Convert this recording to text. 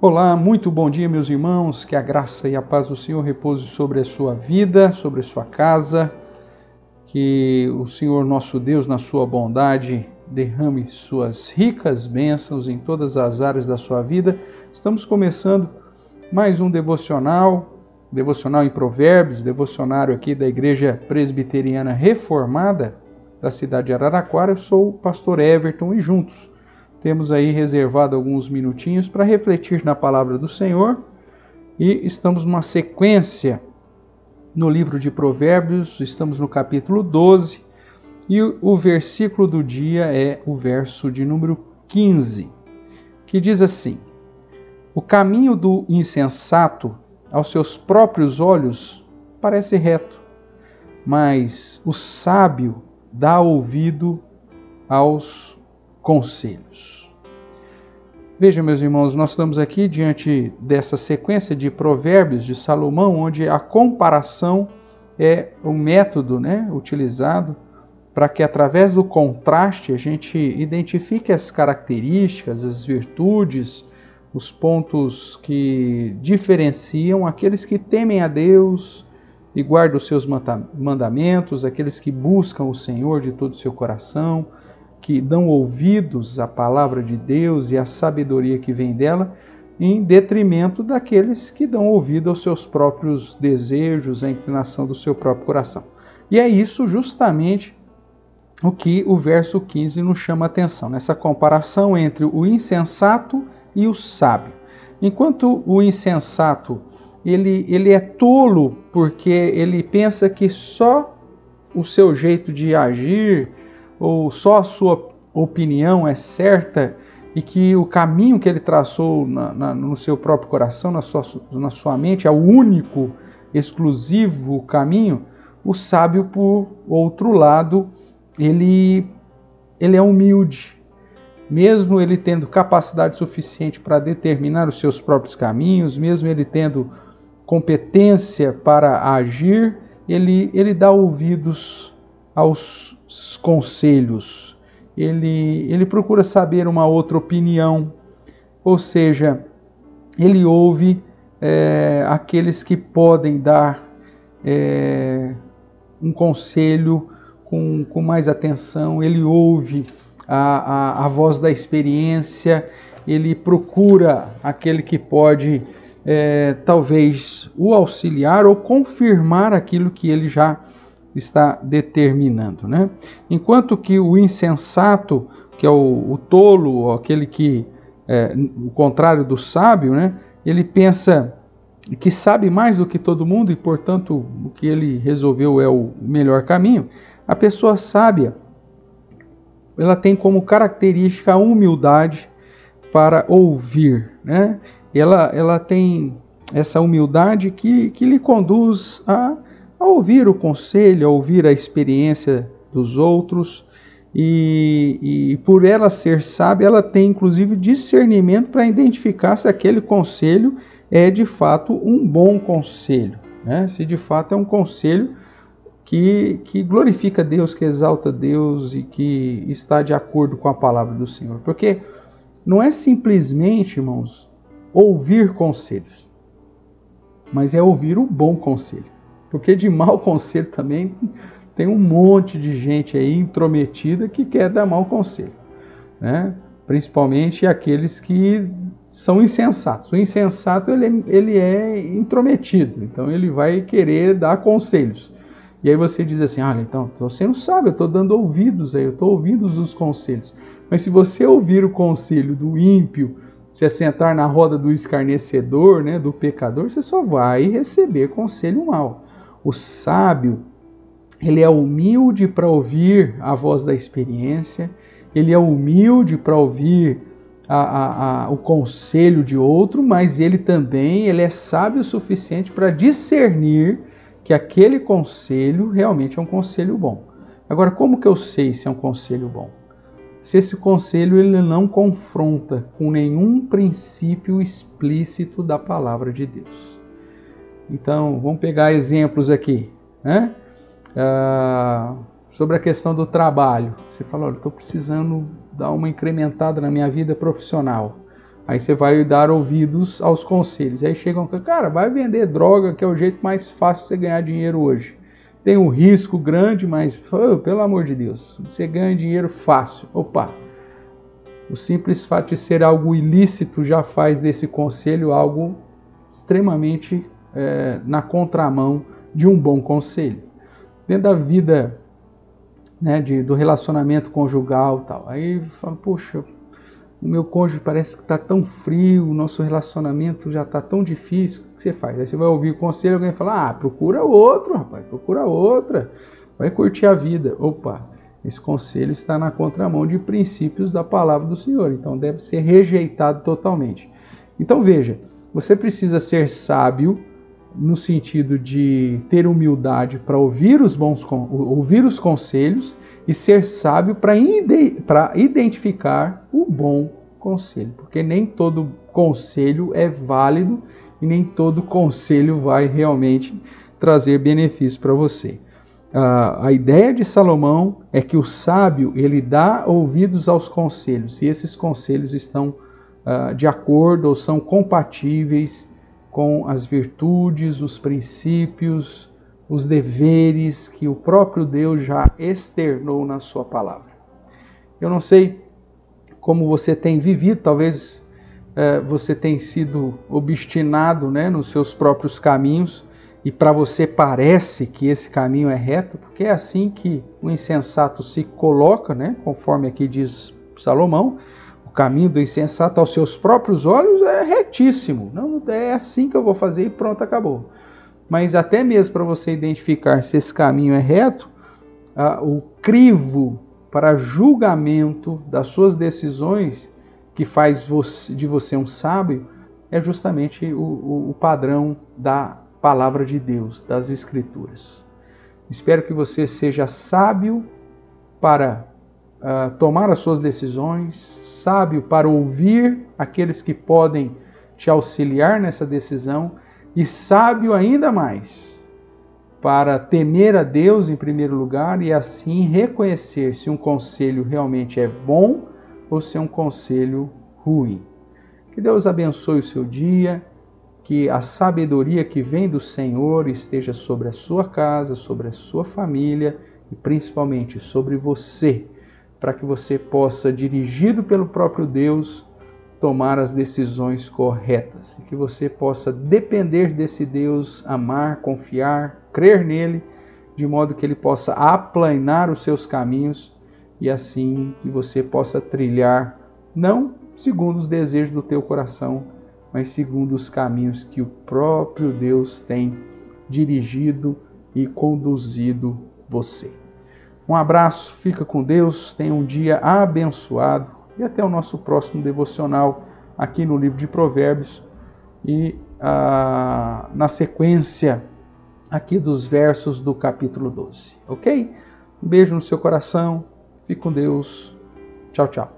Olá, muito bom dia, meus irmãos. Que a graça e a paz do Senhor repouse sobre a sua vida, sobre a sua casa. Que o Senhor nosso Deus, na sua bondade, derrame suas ricas bênçãos em todas as áreas da sua vida. Estamos começando mais um devocional, devocional em Provérbios, devocionário aqui da Igreja Presbiteriana Reformada da cidade de Araraquara. Eu sou o pastor Everton e juntos temos aí reservado alguns minutinhos para refletir na palavra do Senhor. E estamos numa sequência no livro de Provérbios, estamos no capítulo 12 e o versículo do dia é o verso de número 15, que diz assim: O caminho do insensato aos seus próprios olhos parece reto, mas o sábio dá ouvido aos conselhos. Veja, meus irmãos, nós estamos aqui diante dessa sequência de provérbios de Salomão, onde a comparação é o método né, utilizado para que, através do contraste, a gente identifique as características, as virtudes, os pontos que diferenciam aqueles que temem a Deus e guardam os seus mandamentos, aqueles que buscam o Senhor de todo o seu coração que dão ouvidos à palavra de Deus e à sabedoria que vem dela, em detrimento daqueles que dão ouvido aos seus próprios desejos, à inclinação do seu próprio coração. E é isso justamente o que o verso 15 nos chama a atenção, nessa comparação entre o insensato e o sábio. Enquanto o insensato ele, ele é tolo porque ele pensa que só o seu jeito de agir, ou só a sua opinião é certa e que o caminho que ele traçou na, na, no seu próprio coração, na sua, na sua mente, é o único, exclusivo caminho, o sábio, por outro lado, ele, ele é humilde. Mesmo ele tendo capacidade suficiente para determinar os seus próprios caminhos, mesmo ele tendo competência para agir, ele, ele dá ouvidos aos conselhos, ele, ele procura saber uma outra opinião, ou seja, ele ouve é, aqueles que podem dar é, um conselho com, com mais atenção, ele ouve a, a, a voz da experiência, ele procura aquele que pode é, talvez o auxiliar ou confirmar aquilo que ele já está determinando. Né? Enquanto que o insensato, que é o, o tolo, aquele que é o contrário do sábio, né? ele pensa que sabe mais do que todo mundo e, portanto, o que ele resolveu é o melhor caminho. A pessoa sábia, ela tem como característica a humildade para ouvir, né? Ela, ela tem essa humildade que, que lhe conduz a a ouvir o conselho, a ouvir a experiência dos outros. E, e, por ela ser sábia, ela tem inclusive discernimento para identificar se aquele conselho é de fato um bom conselho, né? se de fato é um conselho que, que glorifica Deus, que exalta Deus e que está de acordo com a palavra do Senhor. Porque não é simplesmente, irmãos, ouvir conselhos, mas é ouvir o bom conselho. Porque de mau conselho também tem um monte de gente aí intrometida que quer dar mau conselho, né? Principalmente aqueles que são insensatos. O insensato ele é, ele é intrometido, então ele vai querer dar conselhos. E aí você diz assim: olha, então você não sabe, eu estou dando ouvidos aí, eu estou ouvindo os conselhos. Mas se você ouvir o conselho do ímpio, se assentar na roda do escarnecedor, né, do pecador, você só vai receber conselho mal. O sábio, ele é humilde para ouvir a voz da experiência, ele é humilde para ouvir a, a, a, o conselho de outro, mas ele também ele é sábio o suficiente para discernir que aquele conselho realmente é um conselho bom. Agora, como que eu sei se é um conselho bom? Se esse conselho ele não confronta com nenhum princípio explícito da palavra de Deus. Então, vamos pegar exemplos aqui. Né? Ah, sobre a questão do trabalho. Você fala, olha, estou precisando dar uma incrementada na minha vida profissional. Aí você vai dar ouvidos aos conselhos. Aí chegam, cara, vai vender droga, que é o jeito mais fácil de você ganhar dinheiro hoje. Tem um risco grande, mas, oh, pelo amor de Deus, você ganha dinheiro fácil. Opa! O simples fato de ser algo ilícito já faz desse conselho algo extremamente é, na contramão de um bom conselho. Dentro da vida né, de, do relacionamento conjugal tal. Aí fala, poxa, o meu cônjuge parece que está tão frio, o nosso relacionamento já está tão difícil, o que você faz? Aí você vai ouvir o conselho, alguém fala, ah, procura outro, rapaz, procura outra, vai curtir a vida. Opa, esse conselho está na contramão de princípios da palavra do Senhor, então deve ser rejeitado totalmente. Então veja, você precisa ser sábio no sentido de ter humildade para ouvir os bons ouvir os conselhos e ser sábio para identificar o bom conselho, porque nem todo conselho é válido e nem todo conselho vai realmente trazer benefício para você. Uh, a ideia de Salomão é que o sábio ele dá ouvidos aos conselhos e esses conselhos estão uh, de acordo ou são compatíveis com as virtudes, os princípios, os deveres que o próprio Deus já externou na sua palavra. Eu não sei como você tem vivido, talvez é, você tenha sido obstinado né, nos seus próprios caminhos e para você parece que esse caminho é reto, porque é assim que o insensato se coloca, né, conforme aqui diz Salomão, caminho do insensato aos seus próprios olhos é retíssimo. Não é assim que eu vou fazer e pronto, acabou. Mas até mesmo para você identificar se esse caminho é reto, ah, o crivo para julgamento das suas decisões que faz de você um sábio é justamente o, o, o padrão da palavra de Deus, das Escrituras. Espero que você seja sábio para uh, tomar as suas decisões, sábio para ouvir aqueles que podem te auxiliar nessa decisão e sábio ainda mais para temer a Deus em primeiro lugar e assim reconhecer se um conselho realmente é bom ou se é um conselho ruim. Que Deus abençoe o seu dia, que a sabedoria que vem do Senhor esteja sobre a sua casa, sobre a sua família e principalmente sobre você, para que você possa, dirigido pelo próprio Deus, tomar as decisões corretas e que você possa depender desse Deus, amar, confiar, crer nele, de modo que ele possa aplanar os seus caminhos e assim que você possa trilhar não segundo os desejos do teu coração, mas segundo os caminhos que o próprio Deus tem dirigido e conduzido você. Um abraço, fica com Deus, tenha um dia abençoado e até o nosso próximo devocional aqui no livro de Provérbios e ah, na sequência aqui dos versos do capítulo 12, ok? Um beijo no seu coração, fique com Deus, tchau, tchau.